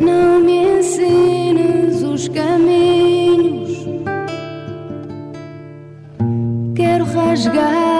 Não me ensines os caminhos, quero rasgá-los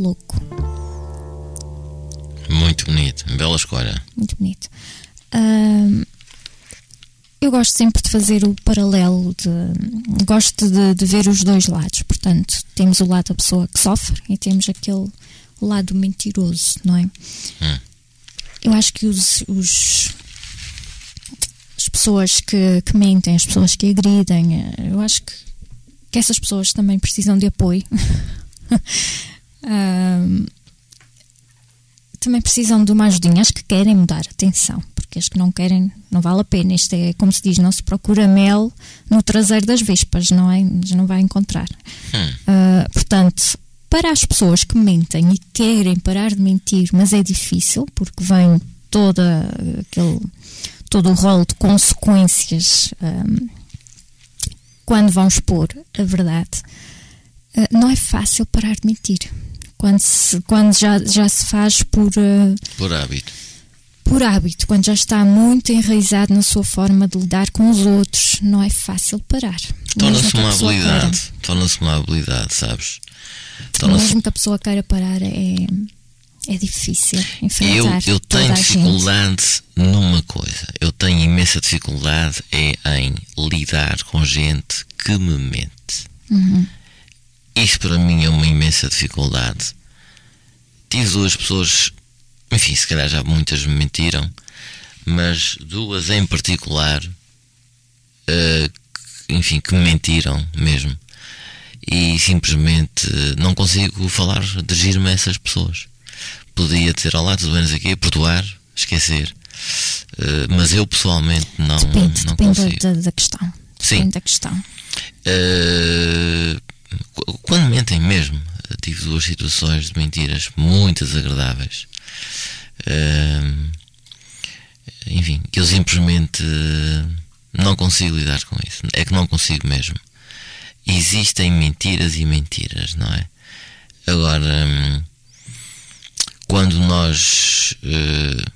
louco. Muito bonito. Bela escolha. Muito bonito. Eu gosto sempre de fazer o paralelo, de, gosto de, de ver os dois lados. Portanto, temos o lado da pessoa que sofre e temos aquele lado mentiroso, não é? Hum. Eu acho que os, os- as pessoas que, que mentem, as pessoas que agridem, eh, eu acho que, que essas pessoas também precisam de apoio. Também precisam de uma ajudinha. As que querem mudar, atenção, porque as que não querem, não vale a pena. Isto é, como se diz, não se procura mel no traseiro das vespas, não é? Mas não vai encontrar. Ah, portanto, para as pessoas que mentem e querem parar de mentir, mas é difícil, porque vem toda aquele, todo o rol de consequências um, quando vão expor a verdade, uh, não é fácil parar de mentir. Quando, se, quando já, já se faz por. Uh, por hábito. Por hábito, quando já está muito enraizado na sua forma de lidar com os outros, não é fácil parar. Torna-se uma habilidade. Torna-se uma habilidade, sabes? Mesmo que a pessoa queira parar, é, é difícil enfrentar. Eu, eu tenho dificuldade numa coisa. Eu tenho imensa dificuldade é em lidar com gente que me mente. Uhum. Isso para mim é uma imensa dificuldade. Tive duas pessoas, enfim, se calhar já muitas me mentiram, mas duas em particular, uh, enfim, que me mentiram mesmo. E simplesmente não consigo falar, dirigir-me a essas pessoas podia dizer olá, tudo bem, aqui, perdoar, esquecer. Uh, mas eu pessoalmente não, depende, não depende consigo. Da, da questão. Sim. Depende da questão. Uh, quando mentem mesmo, tive duas situações de mentiras muito desagradáveis. Uh, enfim, eu simplesmente não consigo lidar com isso. É que não consigo mesmo. Existem mentiras e mentiras, não é? Agora. Quando nós uh,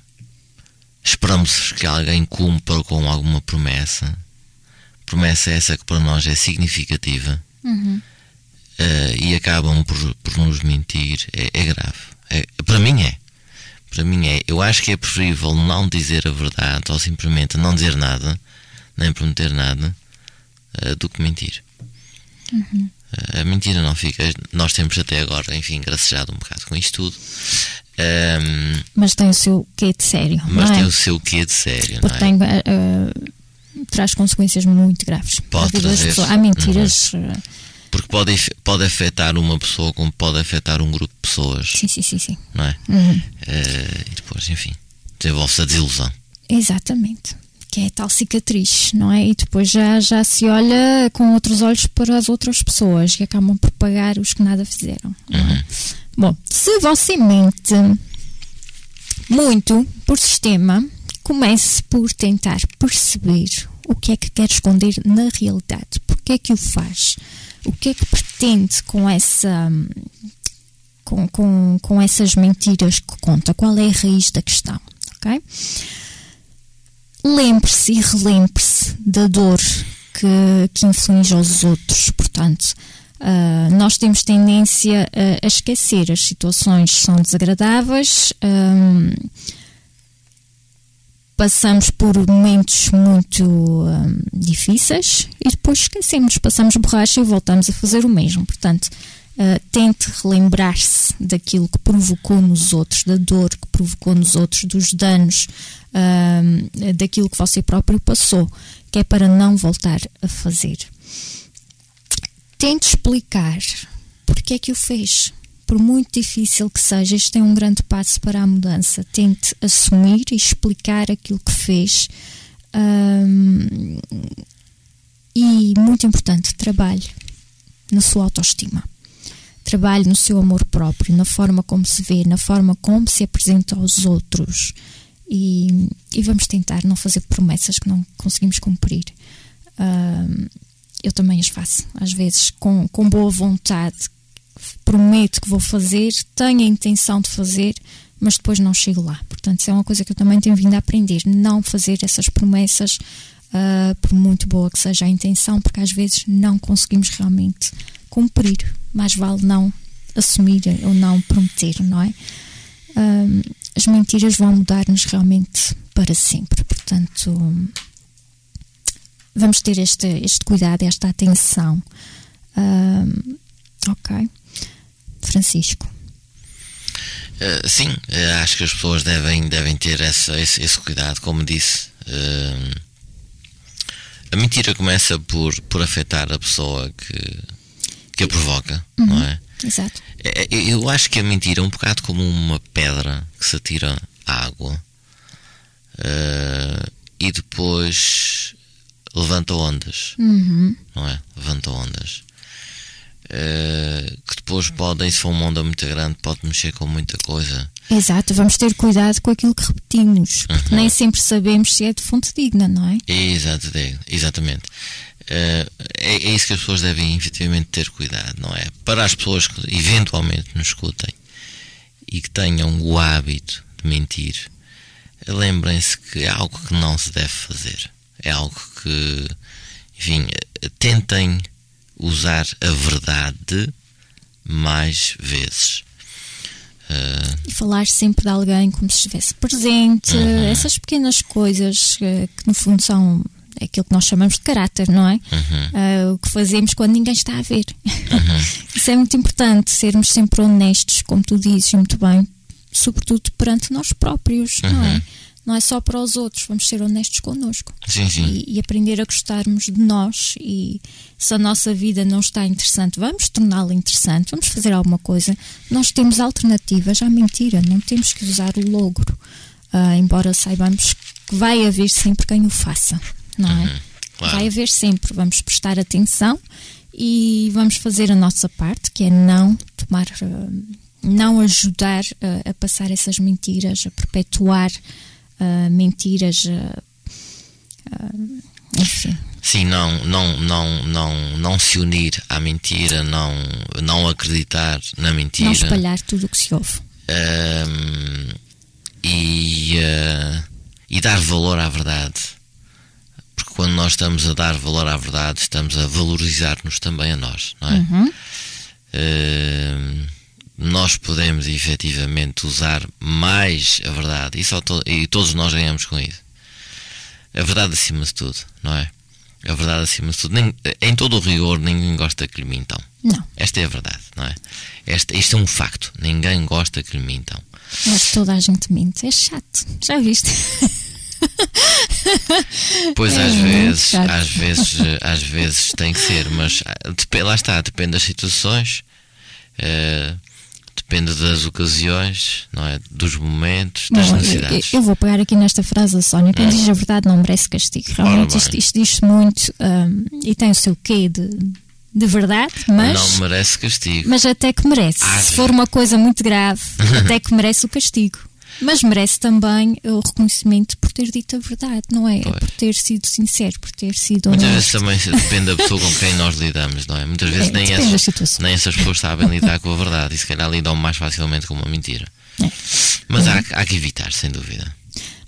esperamos que alguém cumpra com alguma promessa, promessa essa que para nós é significativa uhum. Uh, e acabam por, por nos mentir, é, é grave. É, para mim é. Para mim é. Eu acho que é preferível não dizer a verdade ou simplesmente não dizer nada, nem prometer nada, uh, do que mentir. Uhum. A mentira não fica. Nós temos até agora, enfim, gracejado um bocado com isto tudo. Um, mas tem o seu quê de sério. Mas é? tem o seu quê de sério, Porque não é? tem, uh, traz consequências muito graves. Pode trazer. Há mentiras. Uhum. Porque pode, pode afetar uma pessoa como pode afetar um grupo de pessoas. Sim, sim, sim. sim. Não é? Uhum. Uh, e depois, enfim, desenvolve-se a desilusão. Exatamente que é tal cicatriz, não é? E depois já, já se olha com outros olhos para as outras pessoas que acabam por pagar os que nada fizeram. É? Uhum. Bom, se você mente muito por sistema, comece por tentar perceber o que é que quer esconder na realidade. Porque é que o faz? O que é que pretende com essa com, com, com essas mentiras que conta? Qual é a raiz da questão? Ok? lembre-se e relembre-se da dor que, que inflige aos outros. Portanto, uh, nós temos tendência a, a, esquecer as situações são desagradáveis. Um, passamos por momentos muito um, difíceis e depois esquecemos, passamos borracha e voltamos a fazer o mesmo. Portanto, Uh, tente relembrar-se daquilo que provocou nos outros, da dor que provocou nos outros, dos danos, uh, daquilo que você próprio passou, que é para não voltar a fazer. Tente explicar porque é que o fez. Por muito difícil que seja, isto é um grande passo para a mudança. Tente assumir e explicar aquilo que fez. Um, e, muito importante, trabalhe na sua autoestima trabalhe no seu amor próprio, na forma como se vê, na forma como se apresenta aos outros. E, e vamos tentar não fazer promessas que não conseguimos cumprir. Uh, eu também as faço, às vezes, com, com boa vontade. Prometo que vou fazer, tenho a intenção de fazer, mas depois não chego lá. Portanto, isso é uma coisa que eu também tenho vindo a aprender: não fazer essas promessas, uh, por muito boa que seja a intenção, porque às vezes não conseguimos realmente cumprir mais vale não assumir ou não prometer, não é? Um, as mentiras vão mudar-nos realmente para sempre, portanto, vamos ter este, este cuidado, esta atenção. Ok. Francisco. Uh, sim, uh, acho que as pessoas devem, devem ter essa, esse, esse cuidado, como disse. Uh, a mentira começa por, por afetar a pessoa que, que a provoca, uhum. não é? Exato. É, eu acho que a mentira é um bocado como uma pedra que se atira à água uh, e depois levanta ondas, uhum. não é? Levanta ondas. Uh, que depois podem, se for uma onda muito grande, pode mexer com muita coisa. Exato, vamos ter cuidado com aquilo que repetimos, porque uhum. nem sempre sabemos se é de fonte digna, não é? Exato, exatamente. Uh, é, é, isso que as pessoas devem efetivamente ter cuidado, não é? Para as pessoas que eventualmente nos escutem e que tenham o hábito de mentir, lembrem-se que é algo que não se deve fazer. É algo que, enfim, tentem usar a verdade mais vezes. Uh... E falar sempre de alguém como se estivesse presente, uhum. essas pequenas coisas uh, que no fundo são aquilo que nós chamamos de caráter, não é? Uhum. Uh, o que fazemos quando ninguém está a ver. Uhum. Isso é muito importante, sermos sempre honestos, como tu dizes muito bem, sobretudo perante nós próprios, não é? Não é só para os outros, vamos ser honestos connosco sim, sim. E, e, aprender a gostarmos de nós. E se a nossa vida não está interessante, vamos torná-la interessante, vamos fazer alguma coisa. Nós temos alternativas à mentira, não temos que usar o logro, uh, embora saibamos que vai haver sempre quem o faça, não é? Uhum, claro. Vai haver sempre, vamos prestar atenção e vamos fazer a nossa parte, que é não tomar. Uh, não ajudar uh, a passar essas mentiras, a perpetuar uh, mentiras, uh, enfim. Sim, não, não, não, não, não se unir à mentira, não, não acreditar na mentira. Não espalhar tudo o que se ouve. e, uh, e dar valor à verdade. Porque quando nós estamos a dar valor à verdade, estamos a valorizar-nos também a nós, não é? Uhum. Uh, nós podemos efetivamente usar mais a verdade e, só to e todos nós ganhamos com isso. A verdade acima de tudo, não é? A verdade acima de tudo. Nem, em todo o rigor, ninguém gosta que lhe mintam. Não. Esta é a verdade, não é? Esta, isto é um facto. Ninguém gosta que lhe mintam. Mas toda a gente mente. É chato. Já viste? Pois é às vezes, às vezes, às vezes tem que ser, mas ah, lá está, depende das situações. Depende das ocasiões, não é? Dos momentos, das necessidades. Eu, eu, vou pegar aqui nesta frase a Sónia: quem hum. diz a verdade não merece castigo. Realmente isto, isto diz muito um, e tem o seu quê de, de verdade, mas. Não merece castigo. Mas até que merece. Se for uma coisa muito grave, até que merece o castigo. Mas merece também o reconhecimento por ter dito a verdade, não é? Pois. Por ter sido sincero, por ter sido Muitas vezes também depende da pessoa com quem nós lidamos, não é? Muitas vezes é, nem, essas, nem essas pessoas sabem lidar com a verdade e se calhar lidam mais facilmente com uma mentira. É. Mas é. há, há que evitar, sem dúvida.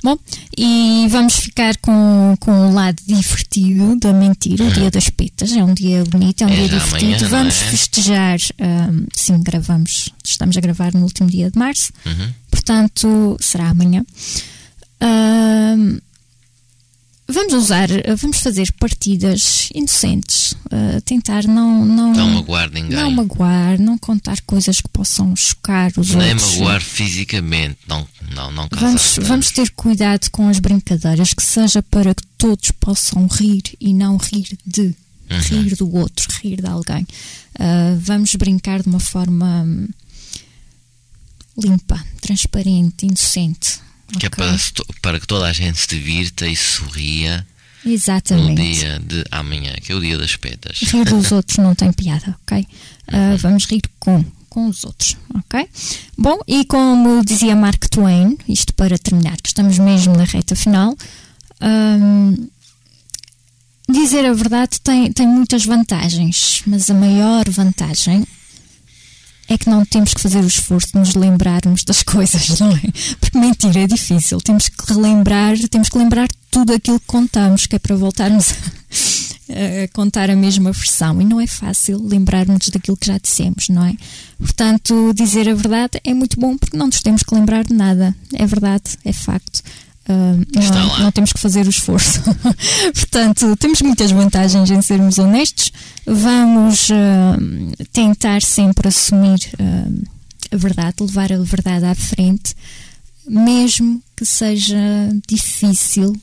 Bom, e vamos ficar com, com o lado divertido da mentira, o dia das petas. É um dia bonito, é um é dia divertido. Amanhã, vamos é? festejar, um, sim, gravamos, estamos a gravar no último dia de março, uhum. portanto, será amanhã. Um, Vamos usar, vamos fazer partidas inocentes, uh, tentar não, não. Não magoar ninguém. Não magoar, não contar coisas que possam chocar os Nem outros. Nem magoar fisicamente, não, não, não vamos, vamos ter cuidado com as brincadeiras, que seja para que todos possam rir e não rir de. Uhum. Rir do outro, rir de alguém. Uh, vamos brincar de uma forma hum, limpa, transparente, inocente que okay. é para, para que toda a gente se divirta e sorria Exatamente. no dia de amanhã, que é o dia das petas. Rir dos outros não tem piada, ok? Uh, vamos rir com, com os outros, ok? Bom, e como dizia Mark Twain, isto para terminar, que estamos mesmo na reta final, um, dizer a verdade tem, tem muitas vantagens, mas a maior vantagem é que não temos que fazer o esforço de nos lembrarmos das coisas, não é? Porque mentira é difícil. Temos que relembrar, temos que lembrar tudo aquilo que contamos, que é para voltarmos a, a contar a mesma versão. E não é fácil lembrarmos daquilo que já dissemos, não é? Portanto, dizer a verdade é muito bom porque não nos temos que lembrar de nada. É verdade, é facto. Uh, não, não, temos que fazer o esforço. Portanto, temos muitas vantagens em sermos honestos. Vamos uh, tentar sempre assumir uh, a verdade, levar a verdade à frente, mesmo que seja difícil.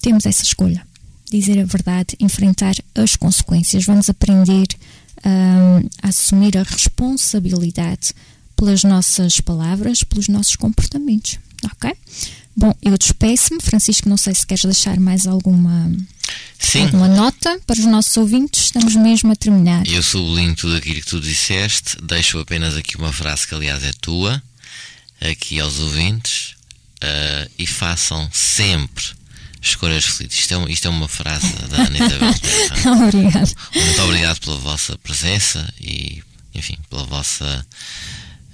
temos essa escolha: dizer a verdade, enfrentar as consequências. Vamos aprender a assumir a responsabilidade pelas nossas palavras, pelos nossos comportamentos. Ok? Bom, eu despeço-me. Francisco, não sei se queres deixar mais alguma. Sim. Alguma nota para os nossos ouvintes? Estamos mesmo a terminar. Eu sublinho tudo aquilo que tu disseste, deixo apenas aqui uma frase que, aliás, é tua, aqui aos ouvintes, uh, e façam sempre escolhas felizes. Isto é, isto é uma frase da Anitta Belterra. obrigado. Muito obrigado pela vossa presença e, enfim, pela vossa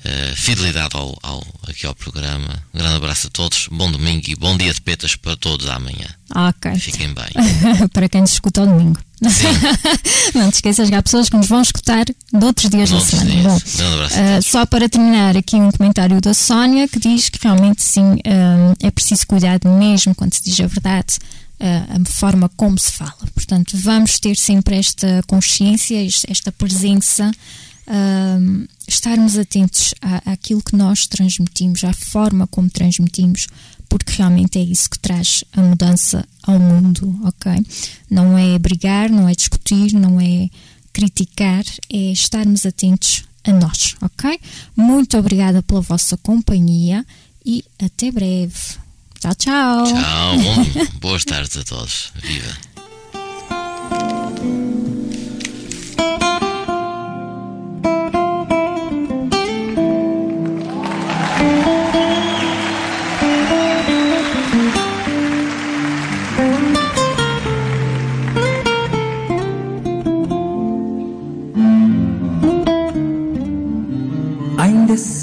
uh, fidelidade ao, ao, aqui ao programa. Um grande abraço a todos, bom domingo e bom dia de petas para todos amanhã. Ok. Fiquem bem. para quem nos escuta ao domingo. não te esqueças que há pessoas que nos vão escutar de outros dias da semana. Bom, uh, só para terminar aqui um comentário da Sónia que diz que realmente sim uh, é preciso cuidar mesmo quando se diz a verdade. Uh, a forma como se fala. Portanto, vamos ter sempre esta consciência, esta presença estarmos atentos à, àquilo que nós transmitimos, à forma como transmitimos, porque realmente é isso que traz a mudança ao mundo, ok? Não é brigar, não é discutir, não é criticar, é estarmos atentos a nós, ok? Muito obrigada pela vossa companhia e até breve. Tchau, tchau. Tchau, bom, boas tardes a todos. Viva!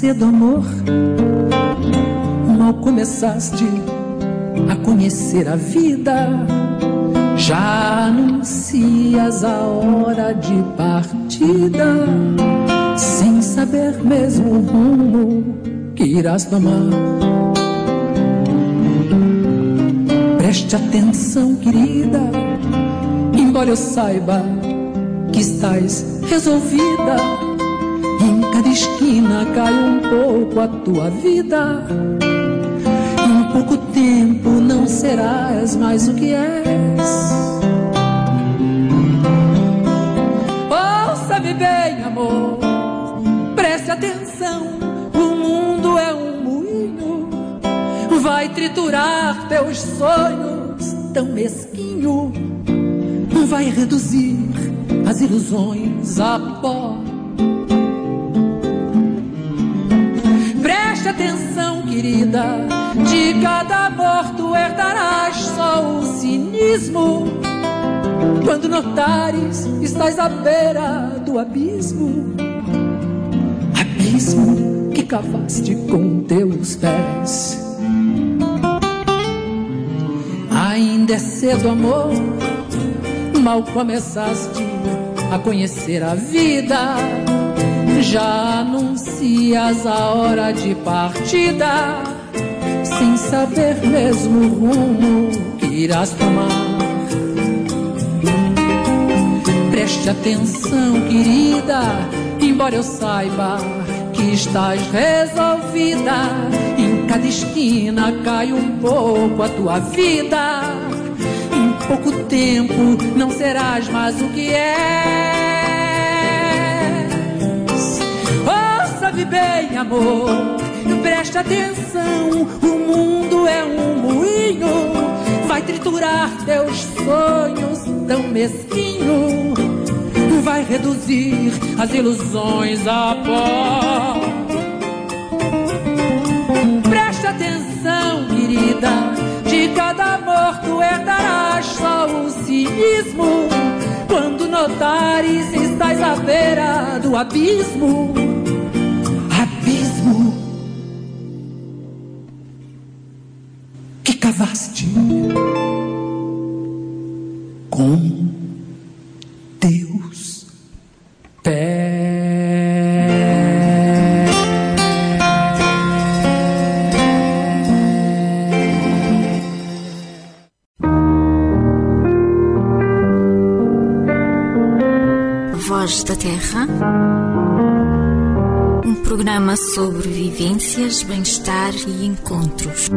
Cedo, amor. Mal começaste a conhecer a vida, já anuncias a hora de partida, sem saber mesmo o rumo que irás tomar. Preste atenção, querida, embora eu saiba que estás resolvida cada esquina cai um pouco a tua vida. Em pouco tempo não serás mais o que és. Ouça-me bem, amor, preste atenção. O mundo é um moinho, vai triturar teus sonhos tão mesquinho, vai reduzir as ilusões a pó Atenção, querida. De cada morto herdarás só o cinismo. Quando notares, estás à beira do abismo. Abismo que cavaste com teus pés. Ainda é cedo, amor. Mal começaste a conhecer a vida já anuncias a hora de partida, sem saber mesmo o rumo que irás tomar. Preste atenção, querida, embora eu saiba que estás resolvida. Em cada esquina cai um pouco a tua vida. Em pouco tempo não serás mais o que é. Bem, amor, preste atenção. O mundo é um moinho, vai triturar teus sonhos tão mesquinho. Vai reduzir as ilusões a pó. Preste atenção, querida. De cada morto herdarás só o cinismo. Quando notares, estás à beira do abismo cavaste com teus pés. Voz da Terra programa sobre vivências, bem-estar e encontros.